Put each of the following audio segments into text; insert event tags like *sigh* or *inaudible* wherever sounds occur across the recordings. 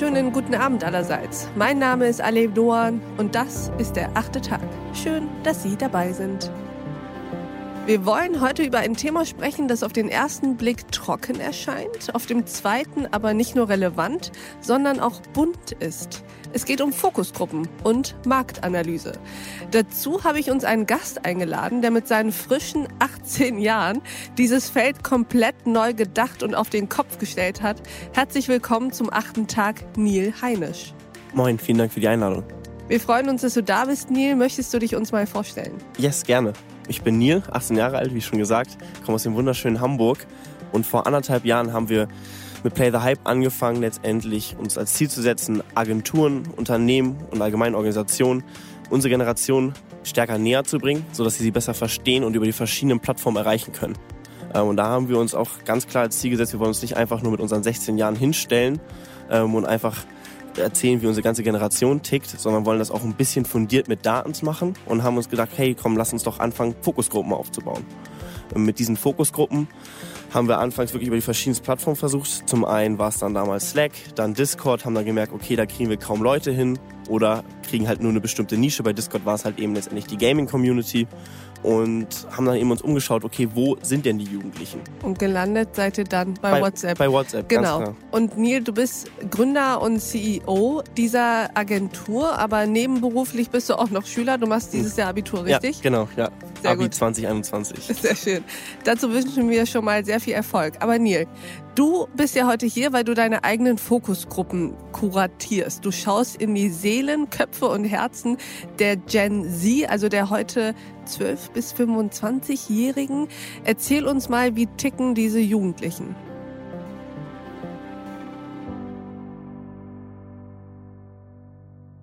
wunderschönen guten Abend allerseits. Mein Name ist Alev Doan und das ist der achte Tag. Schön, dass Sie dabei sind. Wir wollen heute über ein Thema sprechen, das auf den ersten Blick trocken erscheint, auf dem zweiten aber nicht nur relevant, sondern auch bunt ist. Es geht um Fokusgruppen und Marktanalyse. Dazu habe ich uns einen Gast eingeladen, der mit seinen frischen 18 Jahren dieses Feld komplett neu gedacht und auf den Kopf gestellt hat. Herzlich willkommen zum achten Tag, Neil Heinisch. Moin, vielen Dank für die Einladung. Wir freuen uns, dass du da bist, Neil. Möchtest du dich uns mal vorstellen? Yes, gerne. Ich bin Neil, 18 Jahre alt, wie schon gesagt, komme aus dem wunderschönen Hamburg. Und vor anderthalb Jahren haben wir mit Play the Hype angefangen, letztendlich uns als Ziel zu setzen, Agenturen, Unternehmen und allgemeine Organisationen unsere Generation stärker näher zu bringen, sodass sie sie besser verstehen und über die verschiedenen Plattformen erreichen können. Ähm, und da haben wir uns auch ganz klar als Ziel gesetzt, wir wollen uns nicht einfach nur mit unseren 16 Jahren hinstellen ähm, und einfach erzählen, wie unsere ganze Generation tickt, sondern wollen das auch ein bisschen fundiert mit Daten machen und haben uns gedacht, hey, komm, lass uns doch anfangen, Fokusgruppen aufzubauen. Mit diesen Fokusgruppen haben wir anfangs wirklich über die verschiedensten Plattformen versucht. Zum einen war es dann damals Slack, dann Discord, haben dann gemerkt, okay, da kriegen wir kaum Leute hin oder kriegen halt nur eine bestimmte Nische. Bei Discord war es halt eben letztendlich die Gaming-Community und haben dann eben uns umgeschaut, okay, wo sind denn die Jugendlichen? Und gelandet seid ihr dann bei, bei WhatsApp. Bei WhatsApp, genau. Und Neil, du bist Gründer und CEO dieser Agentur, aber nebenberuflich bist du auch noch Schüler. Du machst dieses Jahr Abitur, richtig? Ja, genau, ja. Sehr Abi gut. 2021. *laughs* Sehr schön. Dazu wünschen wir schon mal sehr viel Erfolg. Aber Neil, du bist ja heute hier, weil du deine eigenen Fokusgruppen kuratierst. Du schaust in die Seelen, Köpfe und Herzen der Gen Z, also der heute 12 bis 25-Jährigen. Erzähl uns mal, wie ticken diese Jugendlichen?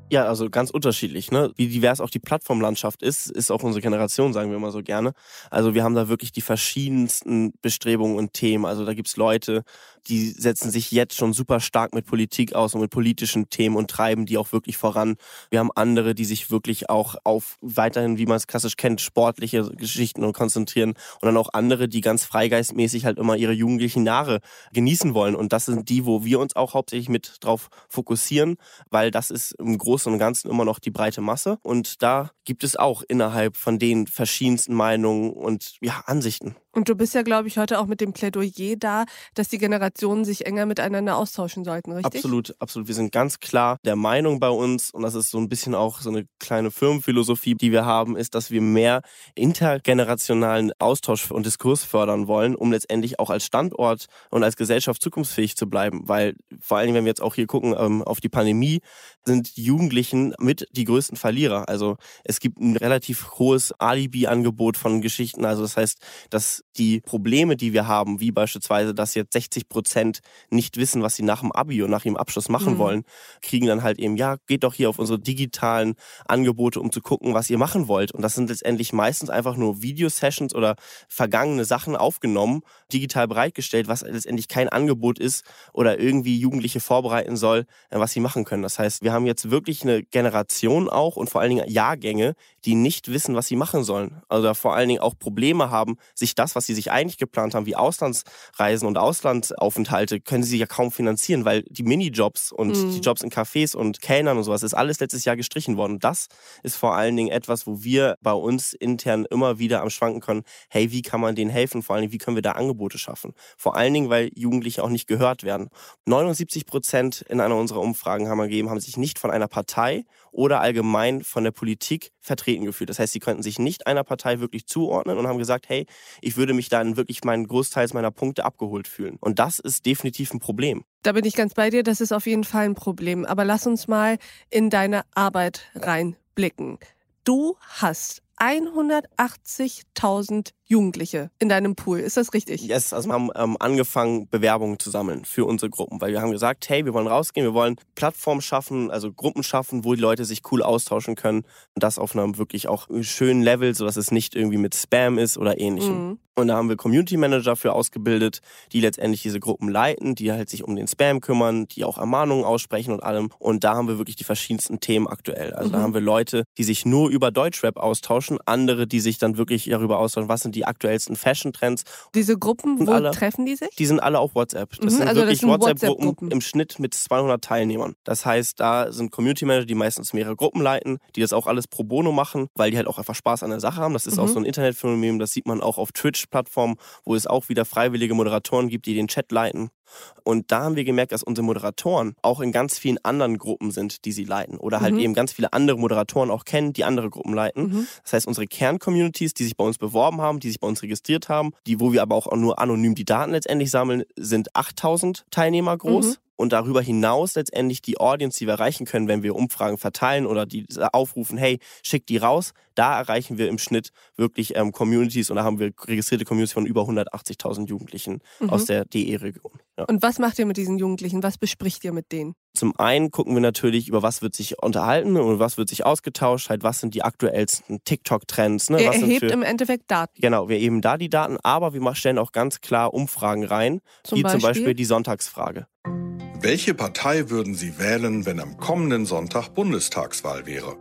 Ja, also ganz unterschiedlich. Ne? Wie divers auch die Plattformlandschaft ist, ist auch unsere Generation, sagen wir mal so gerne. Also wir haben da wirklich die verschiedensten Bestrebungen und Themen. Also da gibt's Leute, die setzen sich jetzt schon super stark mit Politik aus und mit politischen Themen und treiben die auch wirklich voran. Wir haben andere, die sich wirklich auch auf weiterhin, wie man es klassisch kennt, sportliche Geschichten und konzentrieren. Und dann auch andere, die ganz freigeistmäßig halt immer ihre jugendlichen Jahre genießen wollen. Und das sind die, wo wir uns auch hauptsächlich mit drauf fokussieren, weil das ist im Großen und Ganzen immer noch die breite Masse. Und da gibt es auch innerhalb von den verschiedensten Meinungen und ja, Ansichten. Und du bist ja, glaube ich, heute auch mit dem Plädoyer da, dass die Generationen sich enger miteinander austauschen sollten, richtig? Absolut, absolut. Wir sind ganz klar der Meinung bei uns, und das ist so ein bisschen auch so eine kleine Firmenphilosophie, die wir haben, ist, dass wir mehr intergenerationalen Austausch und Diskurs fördern wollen, um letztendlich auch als Standort und als Gesellschaft zukunftsfähig zu bleiben. Weil vor allen Dingen, wenn wir jetzt auch hier gucken ähm, auf die Pandemie, sind die Jugendlichen mit die größten Verlierer. Also es gibt ein relativ hohes Alibi-Angebot von Geschichten. Also das heißt, dass die Probleme, die wir haben, wie beispielsweise, dass jetzt 60 Prozent nicht wissen, was sie nach dem Abi und nach ihrem Abschluss machen mhm. wollen, kriegen dann halt eben, ja, geht doch hier auf unsere digitalen Angebote, um zu gucken, was ihr machen wollt. Und das sind letztendlich meistens einfach nur Videosessions oder vergangene Sachen aufgenommen, digital bereitgestellt, was letztendlich kein Angebot ist oder irgendwie Jugendliche vorbereiten soll, äh, was sie machen können. Das heißt, wir haben jetzt wirklich eine Generation auch und vor allen Dingen Jahrgänge, die nicht wissen, was sie machen sollen. Also vor allen Dingen auch Probleme haben, sich das, was sie sich eigentlich geplant haben, wie Auslandsreisen und Auslandsaufenthalte, können sie ja kaum finanzieren, weil die Minijobs und mhm. die Jobs in Cafés und Kellnern und sowas ist alles letztes Jahr gestrichen worden. Das ist vor allen Dingen etwas, wo wir bei uns intern immer wieder am Schwanken können, hey, wie kann man denen helfen? Vor allen Dingen, wie können wir da Angebote schaffen? Vor allen Dingen, weil Jugendliche auch nicht gehört werden. 79 Prozent in einer unserer Umfragen haben wir gegeben, haben sich nicht von einer Partei oder allgemein von der Politik vertreten gefühlt. Das heißt, sie könnten sich nicht einer Partei wirklich zuordnen und haben gesagt, hey, ich würde mich dann wirklich meinen Großteils meiner Punkte abgeholt fühlen. Und das ist definitiv ein Problem. Da bin ich ganz bei dir, das ist auf jeden Fall ein Problem. Aber lass uns mal in deine Arbeit reinblicken. Du hast 180.000 Jugendliche in deinem Pool. Ist das richtig? Yes, also wir haben ähm, angefangen, Bewerbungen zu sammeln für unsere Gruppen, weil wir haben gesagt, hey, wir wollen rausgehen, wir wollen Plattformen schaffen, also Gruppen schaffen, wo die Leute sich cool austauschen können und das auf einem wirklich auch schönen Level, sodass es nicht irgendwie mit Spam ist oder ähnlichem. Mhm. Und da haben wir Community Manager für ausgebildet, die letztendlich diese Gruppen leiten, die halt sich um den Spam kümmern, die auch Ermahnungen aussprechen und allem. Und da haben wir wirklich die verschiedensten Themen aktuell. Also mhm. da haben wir Leute, die sich nur über Deutschrap austauschen, andere, die sich dann wirklich darüber austauschen, was sind die aktuellsten Fashion-Trends. Diese Gruppen, wo alle, treffen die sich? Die sind alle auf WhatsApp. Das mhm, sind also wirklich WhatsApp-Gruppen WhatsApp im Schnitt mit 200 Teilnehmern. Das heißt, da sind Community Manager, die meistens mehrere Gruppen leiten, die das auch alles pro bono machen, weil die halt auch einfach Spaß an der Sache haben. Das ist mhm. auch so ein Internetphänomen, das sieht man auch auf Twitch-Plattformen, wo es auch wieder freiwillige Moderatoren gibt, die den Chat leiten. Und da haben wir gemerkt, dass unsere Moderatoren auch in ganz vielen anderen Gruppen sind, die sie leiten. Oder halt mhm. eben ganz viele andere Moderatoren auch kennen, die andere Gruppen leiten. Mhm. Das heißt, unsere Kern-Communities, die sich bei uns beworben haben, die sich bei uns registriert haben, die, wo wir aber auch nur anonym die Daten letztendlich sammeln, sind 8000 Teilnehmer groß. Mhm und darüber hinaus letztendlich die Audience, die wir erreichen können, wenn wir Umfragen verteilen oder die aufrufen, hey, schick die raus, da erreichen wir im Schnitt wirklich ähm, Communities und da haben wir registrierte Communities von über 180.000 Jugendlichen mhm. aus der DE-Region. Ja. Und was macht ihr mit diesen Jugendlichen? Was bespricht ihr mit denen? Zum einen gucken wir natürlich, über was wird sich unterhalten und was wird sich ausgetauscht, halt was sind die aktuellsten TikTok-Trends. Ne? Ihr erhebt für, im Endeffekt Daten. Genau, wir erheben da die Daten, aber wir stellen auch ganz klar Umfragen rein, zum wie Beispiel? zum Beispiel die Sonntagsfrage. Welche Partei würden Sie wählen, wenn am kommenden Sonntag Bundestagswahl wäre?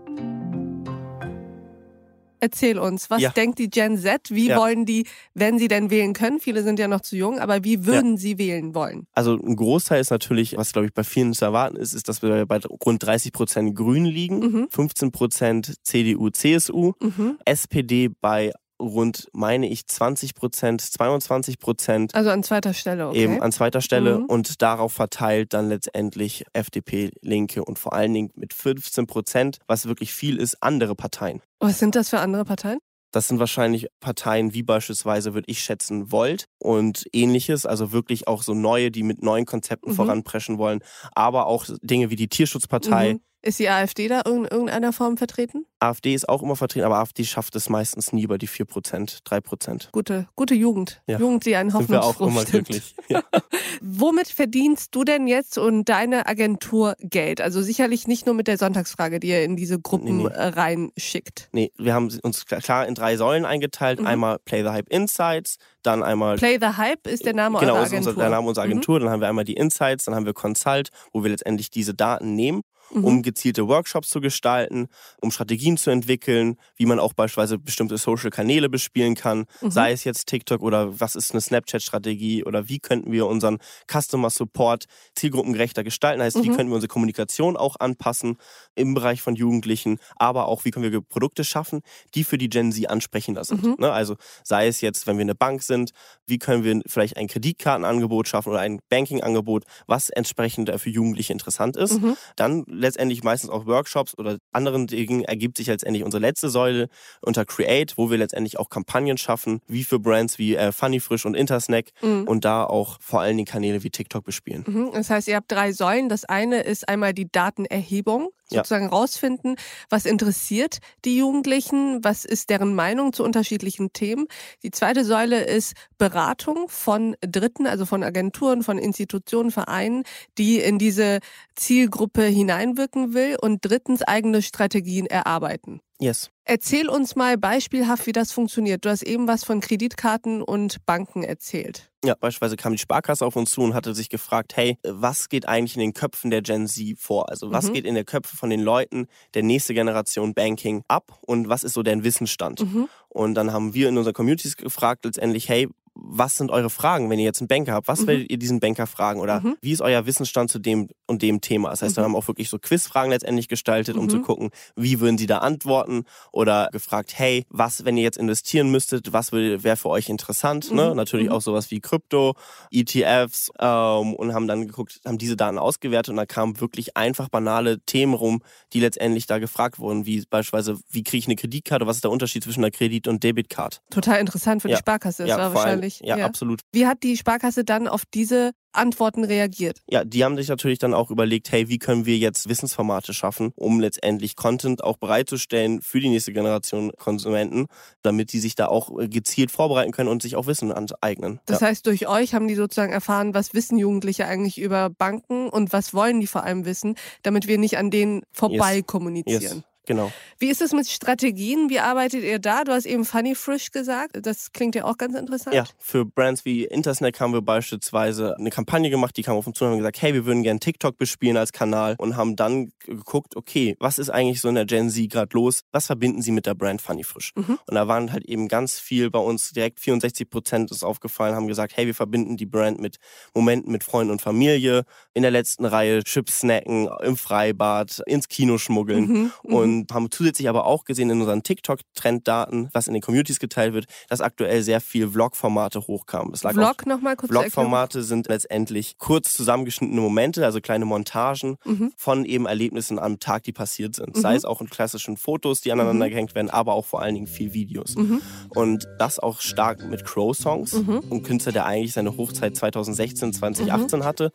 Erzähl uns, was ja. denkt die Gen Z? Wie ja. wollen die, wenn sie denn wählen können? Viele sind ja noch zu jung, aber wie würden ja. sie wählen wollen? Also ein Großteil ist natürlich, was glaube ich bei vielen zu erwarten ist, ist, dass wir bei rund 30 Prozent Grünen liegen, mhm. 15 Prozent CDU, CSU, mhm. SPD bei rund, meine ich, 20 Prozent, 22 Prozent. Also an zweiter Stelle, okay. Eben an zweiter Stelle mhm. und darauf verteilt dann letztendlich FDP, Linke und vor allen Dingen mit 15 Prozent, was wirklich viel ist, andere Parteien. Was sind das für andere Parteien? Das sind wahrscheinlich Parteien wie beispielsweise, würde ich schätzen, Volt und ähnliches. Also wirklich auch so neue, die mit neuen Konzepten mhm. voranpreschen wollen. Aber auch Dinge wie die Tierschutzpartei. Mhm. Ist die AfD da in irgendeiner Form vertreten? AfD ist auch immer vertreten, aber AfD schafft es meistens nie über die 4%, 3%. Gute, gute Jugend. Ja. Jugend, die einen Sind wir auch immer glücklich. Ja. *laughs* Womit verdienst du denn jetzt und deine Agentur Geld? Also sicherlich nicht nur mit der Sonntagsfrage, die ihr in diese Gruppen nee, nee. reinschickt. Nee, wir haben uns klar in drei Säulen eingeteilt. Mhm. Einmal Play the Hype Insights, dann einmal... Play the Hype ist der Name genau, eurer Agentur. Genau, ist der Name unserer mhm. Agentur. Mhm. Dann haben wir einmal die Insights, dann haben wir Consult, wo wir letztendlich diese Daten nehmen mhm. um gezielte Workshops zu gestalten, um Strategien zu entwickeln, wie man auch beispielsweise bestimmte Social-Kanäle bespielen kann, mhm. sei es jetzt TikTok oder was ist eine Snapchat-Strategie oder wie könnten wir unseren Customer Support zielgruppengerechter gestalten, heißt, mhm. wie könnten wir unsere Kommunikation auch anpassen im Bereich von Jugendlichen, aber auch wie können wir Produkte schaffen, die für die Gen Z ansprechender sind. Mhm. Ne? Also sei es jetzt, wenn wir eine Bank sind, wie können wir vielleicht ein Kreditkartenangebot schaffen oder ein Banking-Angebot, was entsprechend für Jugendliche interessant ist. Mhm. Dann letztendlich meistens auch Workshops oder anderen Dingen ergibt sich letztendlich unsere letzte Säule unter Create, wo wir letztendlich auch Kampagnen schaffen, wie für Brands wie äh, Funny Frisch und Intersnack mhm. und da auch vor allen Dingen Kanäle wie TikTok bespielen. Mhm. Das heißt, ihr habt drei Säulen. Das eine ist einmal die Datenerhebung sozusagen ja. rausfinden, was interessiert die Jugendlichen, was ist deren Meinung zu unterschiedlichen Themen. Die zweite Säule ist Beratung von Dritten, also von Agenturen, von Institutionen, Vereinen, die in diese Zielgruppe hineinwirken will und drittens eigene Strategien erarbeiten. Yes. Erzähl uns mal beispielhaft, wie das funktioniert. Du hast eben was von Kreditkarten und Banken erzählt. Ja, beispielsweise kam die Sparkasse auf uns zu und hatte sich gefragt, hey, was geht eigentlich in den Köpfen der Gen Z vor? Also was mhm. geht in den Köpfen von den Leuten der nächste Generation Banking ab und was ist so deren Wissensstand? Mhm. Und dann haben wir in unseren Communities gefragt letztendlich, hey, was sind eure Fragen, wenn ihr jetzt einen Banker habt? Was mhm. werdet ihr diesen Banker fragen? Oder mhm. wie ist euer Wissensstand zu dem und dem Thema? Das heißt, mhm. wir haben auch wirklich so Quizfragen letztendlich gestaltet, um zu mhm. gucken, wie würden sie da antworten? Oder gefragt, hey, was, wenn ihr jetzt investieren müsstet, was wäre für euch interessant? Ne? Mhm. Natürlich mhm. auch sowas wie Krypto, ETFs ähm, und haben dann geguckt, haben diese Daten ausgewertet und da kamen wirklich einfach banale Themen rum, die letztendlich da gefragt wurden, wie beispielsweise, wie kriege ich eine Kreditkarte? Was ist der Unterschied zwischen einer Kredit- und Debitcard? Total interessant für ja. die Sparkasse. Das ja, war wahrscheinlich natürlich. Ja, ja, absolut. Wie hat die Sparkasse dann auf diese Antworten reagiert? Ja, die haben sich natürlich dann auch überlegt, hey, wie können wir jetzt Wissensformate schaffen, um letztendlich Content auch bereitzustellen für die nächste Generation Konsumenten, damit die sich da auch äh, gezielt vorbereiten können und sich auch Wissen aneignen. Das ja. heißt, durch euch haben die sozusagen erfahren, was wissen Jugendliche eigentlich über Banken und was wollen die vor allem wissen, damit wir nicht an denen vorbei yes. kommunizieren. Yes. Genau. Wie ist es mit Strategien? Wie arbeitet ihr da? Du hast eben Funny Frisch gesagt. Das klingt ja auch ganz interessant. Ja, für Brands wie Intersnack haben wir beispielsweise eine Kampagne gemacht, die kam auf uns zu und haben gesagt, hey, wir würden gerne TikTok bespielen als Kanal und haben dann geguckt, okay, was ist eigentlich so in der Gen Z gerade los? Was verbinden sie mit der Brand Funny Frisch? Mhm. Und da waren halt eben ganz viel bei uns, direkt 64 Prozent ist aufgefallen, haben gesagt, hey, wir verbinden die Brand mit Momenten mit Freunden und Familie, in der letzten Reihe Chips snacken, im Freibad, ins Kino schmuggeln mhm. mhm. Und haben zusätzlich aber auch gesehen in unseren TikTok-Trenddaten, was in den Communities geteilt wird, dass aktuell sehr viel Vlog-Formate hochkamen. Vlog nochmal kurz Vlog-Formate sind letztendlich kurz zusammengeschnittene Momente, also kleine Montagen mhm. von eben Erlebnissen am Tag, die passiert sind. Mhm. Sei es auch in klassischen Fotos, die aneinander mhm. gehängt werden, aber auch vor allen Dingen viel Videos. Mhm. Und das auch stark mit Crow-Songs, mhm. ein Künstler, der eigentlich seine Hochzeit 2016, 2018 hatte.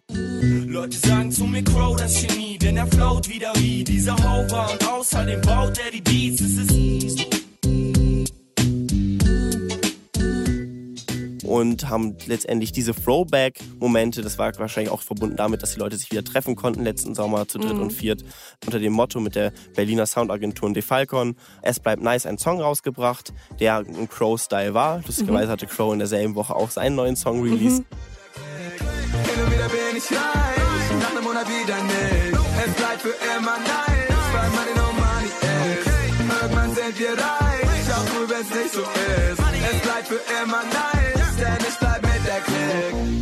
Leute sagen zu mir Crow das Genie, denn er float wieder wie dieser Hover und außerdem baut er die Beats. Es ist und haben letztendlich diese Throwback-Momente, das war wahrscheinlich auch verbunden damit, dass die Leute sich wieder treffen konnten letzten Sommer zu dritt mhm. und viert, unter dem Motto mit der Berliner Soundagentur und Defalcon. Es bleibt nice, einen Song rausgebracht, der ein Crow-Style war. Lustigerweise mhm. hatte Crow in derselben Woche auch seinen neuen Song released. Mhm. Und wieder nicht. Es bleibt für immer nice, weil Money no money ist. Irgendwann sind wir reich, auch nur wenn's nicht so ist. Es bleibt für immer nice, denn ich bleib mit der Klick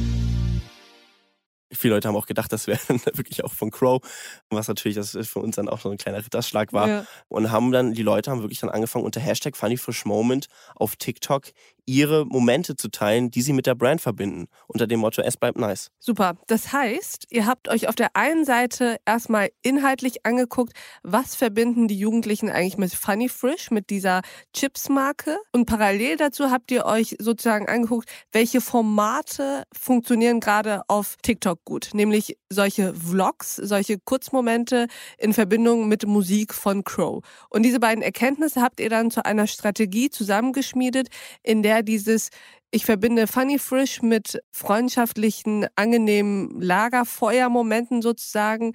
viele Leute haben auch gedacht, das wäre *laughs* wirklich auch von Crow, was natürlich das für uns dann auch so ein kleiner Ritterschlag war. Ja. Und haben dann, die Leute haben wirklich dann angefangen, unter Hashtag FunnyFreshMoment auf TikTok ihre Momente zu teilen, die sie mit der Brand verbinden, unter dem Motto Es bleibt nice. Super. Das heißt, ihr habt euch auf der einen Seite erstmal inhaltlich angeguckt, was verbinden die Jugendlichen eigentlich mit Funny Frisch, mit dieser Chips-Marke. Und parallel dazu habt ihr euch sozusagen angeguckt, welche Formate funktionieren gerade auf TikTok gut. Nämlich solche Vlogs, solche Kurzmomente in Verbindung mit Musik von Crow. Und diese beiden Erkenntnisse habt ihr dann zu einer Strategie zusammengeschmiedet, in der dieses ich verbinde Funny Frisch mit freundschaftlichen, angenehmen Lagerfeuermomenten sozusagen,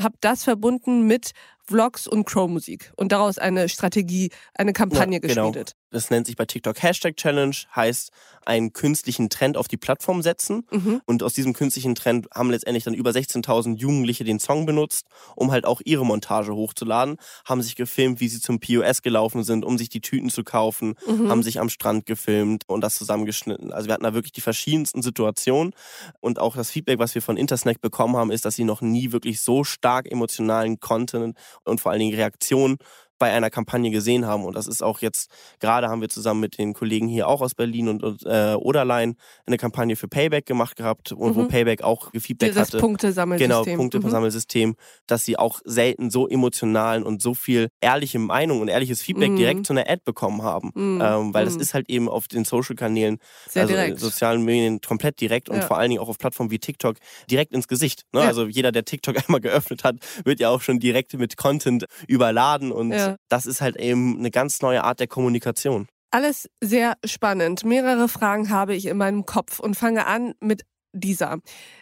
habe das verbunden mit Vlogs und Crow-Musik und daraus eine Strategie, eine Kampagne ja, genau. geschmiedet. Das nennt sich bei TikTok Hashtag Challenge, heißt einen künstlichen Trend auf die Plattform setzen. Mhm. Und aus diesem künstlichen Trend haben letztendlich dann über 16.000 Jugendliche den Song benutzt, um halt auch ihre Montage hochzuladen, haben sich gefilmt, wie sie zum POS gelaufen sind, um sich die Tüten zu kaufen, mhm. haben sich am Strand gefilmt und das zusammengeschnitten. Also wir hatten da wirklich die verschiedensten Situationen und auch das Feedback, was wir von Intersnack bekommen haben, ist, dass sie noch nie wirklich so stark emotionalen Content und vor allen Dingen Reaktionen bei einer Kampagne gesehen haben. Und das ist auch jetzt, gerade haben wir zusammen mit den Kollegen hier auch aus Berlin und, und äh, Oderlein eine Kampagne für Payback gemacht gehabt und mhm. wo Payback auch gefeedback hatte. Das Punktesammelsystem. Genau, Punktesammelsystem, mhm. dass sie auch selten so emotionalen und so viel ehrliche Meinung und ehrliches Feedback mhm. direkt zu einer Ad bekommen haben. Mhm. Ähm, weil das mhm. ist halt eben auf den Social-Kanälen, also direkt. sozialen Medien komplett direkt und ja. vor allen Dingen auch auf Plattformen wie TikTok direkt ins Gesicht. Ne? Ja. Also jeder, der TikTok *laughs* einmal geöffnet hat, wird ja auch schon direkt mit Content überladen und ja das ist halt eben eine ganz neue Art der Kommunikation. Alles sehr spannend. Mehrere Fragen habe ich in meinem Kopf und fange an mit dieser.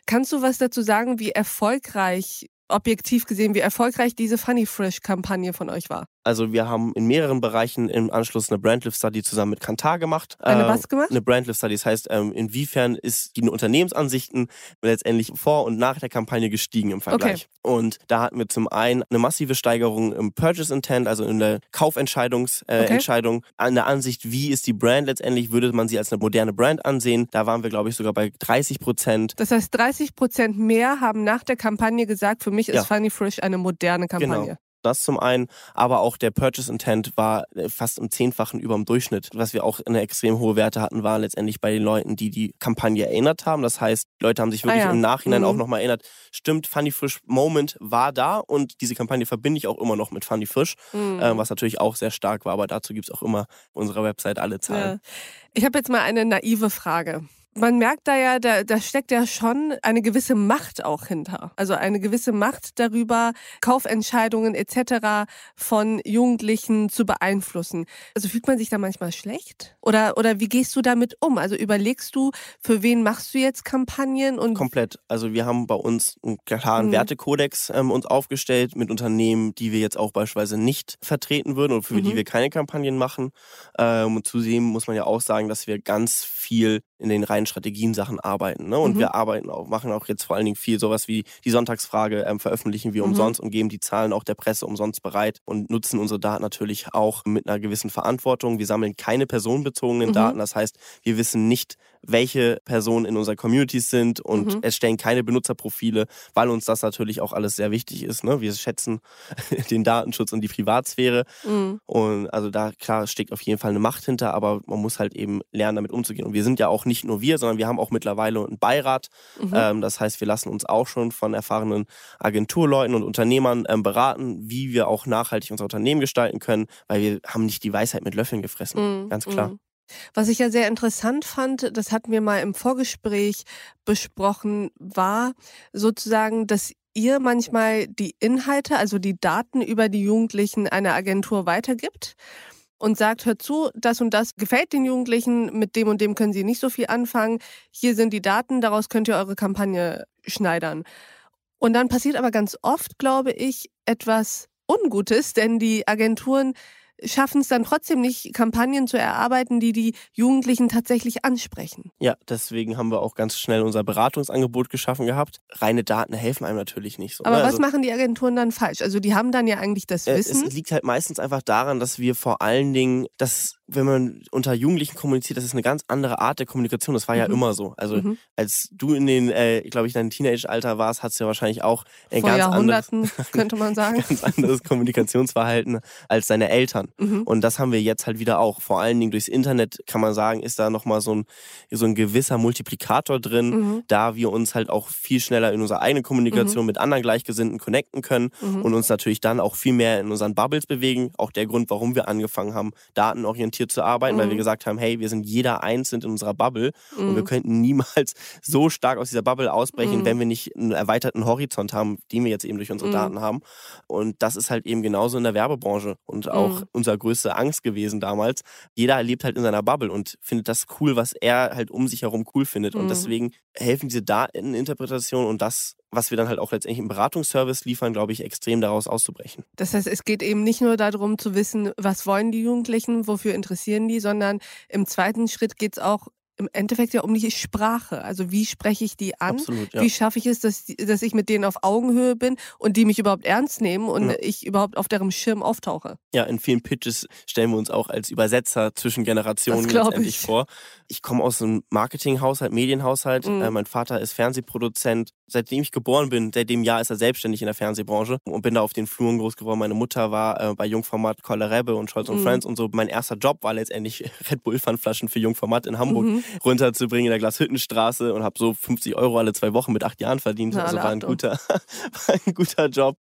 Kannst du was dazu sagen, wie erfolgreich, objektiv gesehen, wie erfolgreich diese Funny Fresh Kampagne von euch war? Also wir haben in mehreren Bereichen im Anschluss eine Brandlift Study zusammen mit Kantar gemacht. Eine was gemacht? Eine Brandlift Study. Das heißt, ähm, inwiefern ist die Unternehmensansichten letztendlich vor und nach der Kampagne gestiegen im Vergleich. Okay. Und da hatten wir zum einen eine massive Steigerung im Purchase Intent, also in der Kaufentscheidungsentscheidung, äh, okay. an der Ansicht, wie ist die Brand letztendlich, würde man sie als eine moderne Brand ansehen. Da waren wir, glaube ich, sogar bei 30 Prozent. Das heißt, 30 Prozent mehr haben nach der Kampagne gesagt, für mich ist ja. Funny Frisch eine moderne Kampagne. Genau. Das zum einen, aber auch der Purchase Intent war äh, fast im Zehnfachen über dem Durchschnitt. Was wir auch eine extrem hohe Werte hatten, war letztendlich bei den Leuten, die die Kampagne erinnert haben. Das heißt, Leute haben sich wirklich ah ja. im Nachhinein mhm. auch nochmal erinnert, stimmt, Funny Frisch Moment war da und diese Kampagne verbinde ich auch immer noch mit Funny Frisch, mhm. äh, was natürlich auch sehr stark war, aber dazu gibt es auch immer auf unserer Website alle Zahlen. Ja. Ich habe jetzt mal eine naive Frage. Man merkt da ja, da, da steckt ja schon eine gewisse Macht auch hinter. Also eine gewisse Macht darüber, Kaufentscheidungen etc. von Jugendlichen zu beeinflussen. Also fühlt man sich da manchmal schlecht? Oder, oder wie gehst du damit um? Also überlegst du, für wen machst du jetzt Kampagnen? Und Komplett. Also wir haben bei uns einen klaren mhm. Wertekodex ähm, uns aufgestellt mit Unternehmen, die wir jetzt auch beispielsweise nicht vertreten würden und für mhm. die wir keine Kampagnen machen. Ähm, und zudem muss man ja auch sagen, dass wir ganz viel in den reinen Strategien-Sachen arbeiten. Ne? Und mhm. wir arbeiten auch, machen auch jetzt vor allen Dingen viel sowas wie die Sonntagsfrage ähm, veröffentlichen wir mhm. umsonst und geben die Zahlen auch der Presse umsonst bereit und nutzen unsere Daten natürlich auch mit einer gewissen Verantwortung. Wir sammeln keine personenbezogenen mhm. Daten. Das heißt, wir wissen nicht, welche Personen in unserer Communities sind und mhm. erstellen keine Benutzerprofile, weil uns das natürlich auch alles sehr wichtig ist. Ne? Wir schätzen *laughs* den Datenschutz und die Privatsphäre. Mhm. Und also da klar steckt auf jeden Fall eine Macht hinter, aber man muss halt eben lernen, damit umzugehen. Und wir sind ja auch nicht nur wir, sondern wir haben auch mittlerweile einen Beirat. Mhm. Ähm, das heißt, wir lassen uns auch schon von erfahrenen Agenturleuten und Unternehmern ähm, beraten, wie wir auch nachhaltig unser Unternehmen gestalten können, weil wir haben nicht die Weisheit mit Löffeln gefressen. Mhm. Ganz klar. Was ich ja sehr interessant fand, das hatten wir mal im Vorgespräch besprochen, war sozusagen, dass ihr manchmal die Inhalte, also die Daten über die Jugendlichen einer Agentur weitergibt und sagt, hört zu, das und das gefällt den Jugendlichen, mit dem und dem können sie nicht so viel anfangen. Hier sind die Daten, daraus könnt ihr eure Kampagne schneidern. Und dann passiert aber ganz oft, glaube ich, etwas Ungutes, denn die Agenturen schaffen es dann trotzdem nicht, Kampagnen zu erarbeiten, die die Jugendlichen tatsächlich ansprechen. Ja, deswegen haben wir auch ganz schnell unser Beratungsangebot geschaffen gehabt. Reine Daten helfen einem natürlich nicht so. Aber ne? was also, machen die Agenturen dann falsch? Also die haben dann ja eigentlich das äh, Wissen. Es liegt halt meistens einfach daran, dass wir vor allen Dingen, dass wenn man unter Jugendlichen kommuniziert, das ist eine ganz andere Art der Kommunikation. Das war ja mhm. immer so. Also mhm. als du in den, äh, glaube ich, deinem Teenage-Alter warst, hast du ja wahrscheinlich auch ein Vor ganz Jahrhunderten, anderes, *laughs* könnte man sagen. ganz anderes Kommunikationsverhalten als deine Eltern. Mhm. Und das haben wir jetzt halt wieder auch. Vor allen Dingen durchs Internet kann man sagen, ist da nochmal so ein, so ein gewisser Multiplikator drin, mhm. da wir uns halt auch viel schneller in unserer eigenen Kommunikation mhm. mit anderen Gleichgesinnten connecten können und uns natürlich dann auch viel mehr in unseren Bubbles bewegen. Auch der Grund, warum wir angefangen haben, datenorientiert zu arbeiten, weil wir gesagt haben, hey, wir sind jeder einzeln in unserer Bubble und wir könnten niemals *laughs* so stark aus dieser Bubble ausbrechen, wenn wir nicht einen erweiterten Horizont haben, den wir jetzt eben durch unsere Daten haben. Und das ist halt eben genauso in der Werbebranche und auch unser größte Angst gewesen damals. Jeder lebt halt in seiner Bubble und findet das cool, was er halt um sich herum cool findet. Mhm. Und deswegen helfen diese Dateninterpretationen und das, was wir dann halt auch letztendlich im Beratungsservice liefern, glaube ich, extrem daraus auszubrechen. Das heißt, es geht eben nicht nur darum zu wissen, was wollen die Jugendlichen, wofür interessieren die, sondern im zweiten Schritt geht es auch im Endeffekt ja um die Sprache. Also wie spreche ich die an? Absolut, ja. Wie schaffe ich es, dass, dass ich mit denen auf Augenhöhe bin und die mich überhaupt ernst nehmen und ja. ich überhaupt auf deren Schirm auftauche? Ja, in vielen Pitches stellen wir uns auch als Übersetzer zwischen Generationen letztendlich ich. vor. Ich komme aus einem Marketinghaushalt, Medienhaushalt. Mhm. Äh, mein Vater ist Fernsehproduzent. Seitdem ich geboren bin, seit dem Jahr ist er selbstständig in der Fernsehbranche und bin da auf den Fluren groß geworden. Meine Mutter war äh, bei Jungformat Kolle Rebbe und Scholz mhm. und Friends und so. Mein erster Job war letztendlich *laughs* Red Bull Pfandflaschen für Jungformat in Hamburg. Mhm *laughs* runterzubringen in der Glashüttenstraße und habe so 50 Euro alle zwei Wochen mit acht Jahren verdient. Na, also war ein, guter, *laughs* war ein guter Job.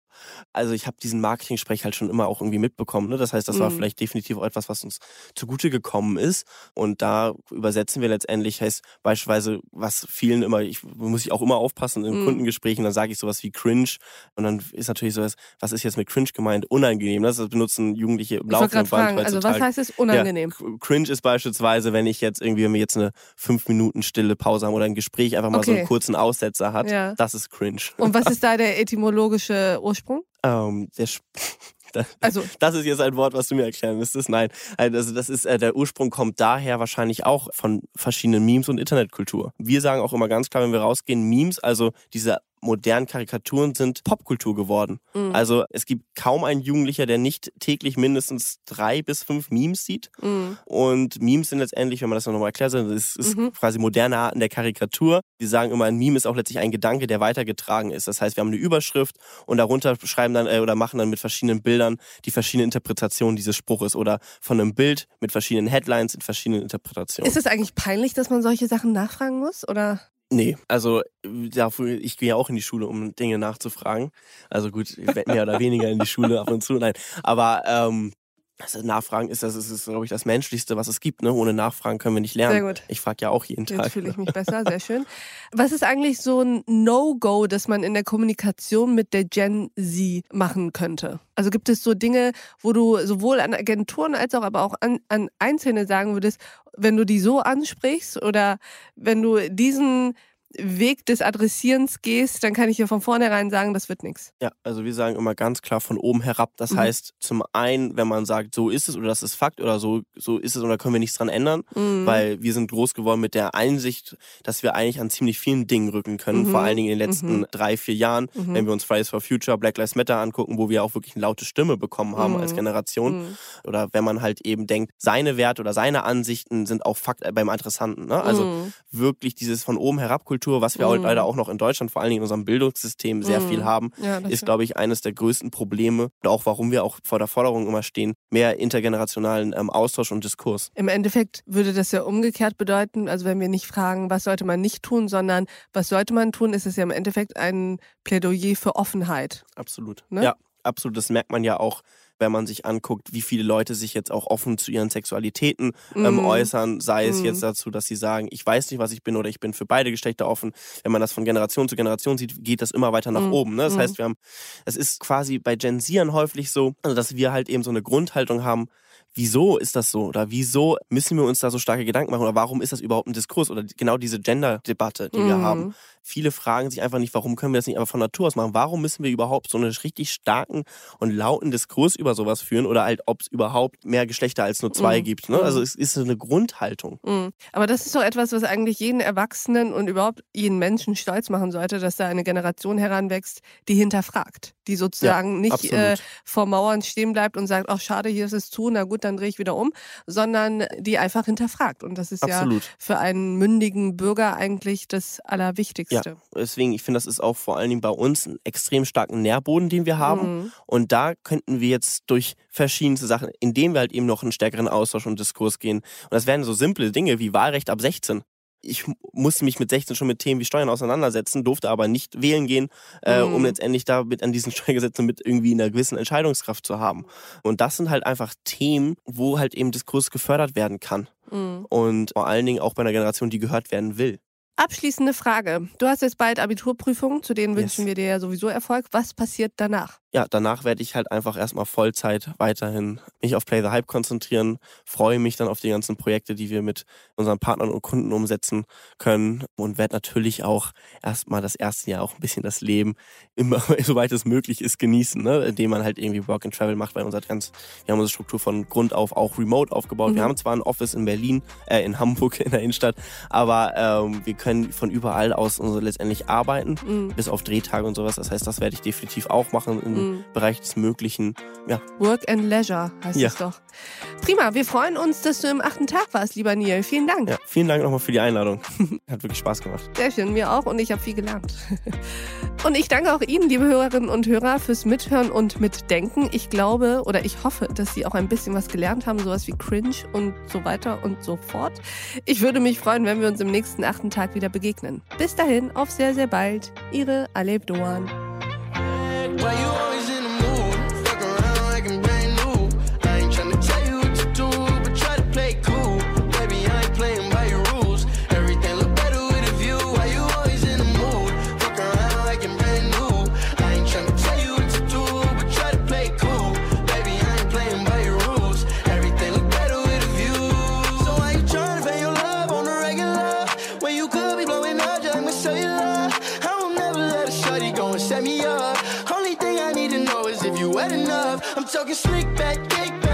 Also ich habe diesen Marketing-Sprech halt schon immer auch irgendwie mitbekommen. Ne? Das heißt, das mhm. war vielleicht definitiv auch etwas, was uns zugute gekommen ist. Und da übersetzen wir letztendlich, heißt beispielsweise, was vielen immer, ich muss ich auch immer aufpassen in mhm. Kundengesprächen, dann sage ich sowas wie cringe. Und dann ist natürlich sowas, was ist jetzt mit cringe gemeint? Unangenehm. Das benutzen Jugendliche im laufenden Band. Also was heißt es unangenehm? Ja, cringe ist beispielsweise, wenn ich jetzt irgendwie, wenn wir jetzt eine fünf Minuten stille Pause haben oder ein Gespräch einfach mal okay. so einen kurzen Aussetzer hat, ja. das ist cringe. Und was *laughs* ist da der etymologische Ursprung? Ursprung? Ähm, der *laughs* das, also, das ist jetzt ein Wort, was du mir erklären müsstest. Nein, also das ist äh, der Ursprung kommt daher wahrscheinlich auch von verschiedenen Memes und Internetkultur. Wir sagen auch immer ganz klar, wenn wir rausgehen, Memes, also diese modernen Karikaturen sind Popkultur geworden. Mhm. Also es gibt kaum einen Jugendlicher, der nicht täglich mindestens drei bis fünf Memes sieht. Mhm. Und Memes sind letztendlich, wenn man das nochmal erklärt, das ist mhm. quasi moderne Arten der Karikatur. Wir sagen immer, ein Meme ist auch letztlich ein Gedanke, der weitergetragen ist. Das heißt, wir haben eine Überschrift und darunter schreiben dann äh, oder machen dann mit verschiedenen Bildern die verschiedenen Interpretationen dieses Spruches oder von einem Bild mit verschiedenen Headlines in verschiedenen Interpretationen. Ist es eigentlich peinlich, dass man solche Sachen nachfragen muss? Oder? Nee, also ich gehe ja auch in die Schule, um Dinge nachzufragen. Also gut, mehr oder weniger in die Schule ab und zu, nein. Aber ähm, Also Nachfragen ist das, ist, glaube ich, das Menschlichste, was es gibt. Ne? Ohne Nachfragen können wir nicht lernen. Sehr gut. Ich frage ja auch jeden Jetzt Tag. Jetzt fühle ich mich *laughs* besser, sehr schön. Was ist eigentlich so ein No-Go, das man in der Kommunikation mit der Gen Z machen könnte? Also gibt es so Dinge, wo du sowohl an Agenturen als auch aber auch an, an Einzelne sagen würdest, wenn du die so ansprichst oder wenn du diesen Weg des Adressierens gehst, dann kann ich dir von vornherein sagen, das wird nichts. Ja, also wir sagen immer ganz klar von oben herab. Das mhm. heißt, zum einen, wenn man sagt, so ist es oder das ist Fakt oder so, so ist es oder können wir nichts dran ändern, mhm. weil wir sind groß geworden mit der Einsicht, dass wir eigentlich an ziemlich vielen Dingen rücken können, mhm. vor allen Dingen in den letzten mhm. drei, vier Jahren, mhm. wenn wir uns Fridays for Future, Black Lives Matter angucken, wo wir auch wirklich eine laute Stimme bekommen haben als mhm. Generation. Oder wenn man halt eben denkt, seine Werte oder seine Ansichten sind auch Fakt beim Adressanten. Ne? Also wirklich dieses von oben herab Kultur Kultur, was wir mm. leider auch noch in Deutschland, vor allen Dingen in unserem Bildungssystem, sehr mm. viel haben, ja, ist, glaube ich, eines der größten Probleme und auch warum wir auch vor der Forderung immer stehen, mehr intergenerationalen ähm, Austausch und Diskurs. Im Endeffekt würde das ja umgekehrt bedeuten, also wenn wir nicht fragen, was sollte man nicht tun, sondern was sollte man tun, ist es ja im Endeffekt ein Plädoyer für Offenheit. Absolut. Ne? Ja, absolut. Das merkt man ja auch wenn man sich anguckt, wie viele Leute sich jetzt auch offen zu ihren Sexualitäten ähm, mm. äußern, sei es mm. jetzt dazu, dass sie sagen, ich weiß nicht, was ich bin oder ich bin für beide Geschlechter offen. Wenn man das von Generation zu Generation sieht, geht das immer weiter nach mm. oben. Ne? Das heißt, wir haben, es ist quasi bei Gen Zern häufig so, also dass wir halt eben so eine Grundhaltung haben, wieso ist das so oder wieso müssen wir uns da so starke Gedanken machen oder warum ist das überhaupt ein Diskurs oder genau diese Gender-Debatte, die wir haben. Viele fragen sich einfach nicht, warum können wir das nicht einfach von Natur aus machen? Warum müssen wir überhaupt so einen richtig starken und lauten Diskurs über sowas führen oder halt, ob es überhaupt mehr Geschlechter als nur zwei mhm. gibt? Ne? Also es ist eine Grundhaltung. Mhm. Aber das ist doch etwas, was eigentlich jeden Erwachsenen und überhaupt jeden Menschen stolz machen sollte, dass da eine Generation heranwächst, die hinterfragt, die sozusagen ja, nicht äh, vor Mauern stehen bleibt und sagt, ach schade, hier ist es zu, na gut, dann drehe ich wieder um, sondern die einfach hinterfragt. Und das ist absolut. ja für einen mündigen Bürger eigentlich das Allerwichtigste. Ja, deswegen, ich finde, das ist auch vor allen Dingen bei uns einen extrem starken Nährboden, den wir haben. Mhm. Und da könnten wir jetzt durch verschiedenste Sachen, indem wir halt eben noch einen stärkeren Austausch und Diskurs gehen. Und das wären so simple Dinge wie Wahlrecht ab 16 ich musste mich mit 16 schon mit Themen wie Steuern auseinandersetzen, durfte aber nicht wählen gehen, äh, um mhm. letztendlich da mit an diesen *laughs* Steuergesetzen mit irgendwie einer gewissen Entscheidungskraft zu haben. Und das sind halt einfach Themen, wo halt eben Diskurs gefördert werden kann. Mhm. Und vor allen Dingen auch bei einer Generation, die gehört werden will. Abschließende Frage. Du hast jetzt bald Abiturprüfungen, zu denen wünschen yes. wir dir ja sowieso Erfolg. Was passiert danach? Ja, danach werde ich halt einfach erstmal Vollzeit weiterhin mich auf Play the Hype konzentrieren, freue mich dann auf die ganzen Projekte, die wir mit unseren Partnern und Kunden umsetzen können und werde natürlich auch erstmal das erste Jahr auch ein bisschen das Leben immer, *laughs* soweit es möglich ist, genießen, ne? indem man halt irgendwie Work and Travel macht, weil unser ganz, wir haben unsere Struktur von Grund auf auch remote aufgebaut. Mhm. Wir haben zwar ein Office in Berlin, äh, in Hamburg *laughs* in der Innenstadt, aber ähm, wir können von überall aus unsere letztendlich arbeiten, mhm. bis auf Drehtage und sowas. Das heißt, das werde ich definitiv auch machen mhm. Bereich des Möglichen. Ja. Work and Leisure heißt ja. es doch. Prima, wir freuen uns, dass du im achten Tag warst, lieber Neil. Vielen Dank. Ja, vielen Dank nochmal für die Einladung. *laughs* Hat wirklich Spaß gemacht. Sehr schön, mir auch und ich habe viel gelernt. *laughs* Und ich danke auch Ihnen, liebe Hörerinnen und Hörer, fürs Mithören und Mitdenken. Ich glaube oder ich hoffe, dass Sie auch ein bisschen was gelernt haben, sowas wie Cringe und so weiter und so fort. Ich würde mich freuen, wenn wir uns im nächsten achten Tag wieder begegnen. Bis dahin, auf sehr, sehr bald. Ihre Aleb Doan. I'm talking sneak back, cake back.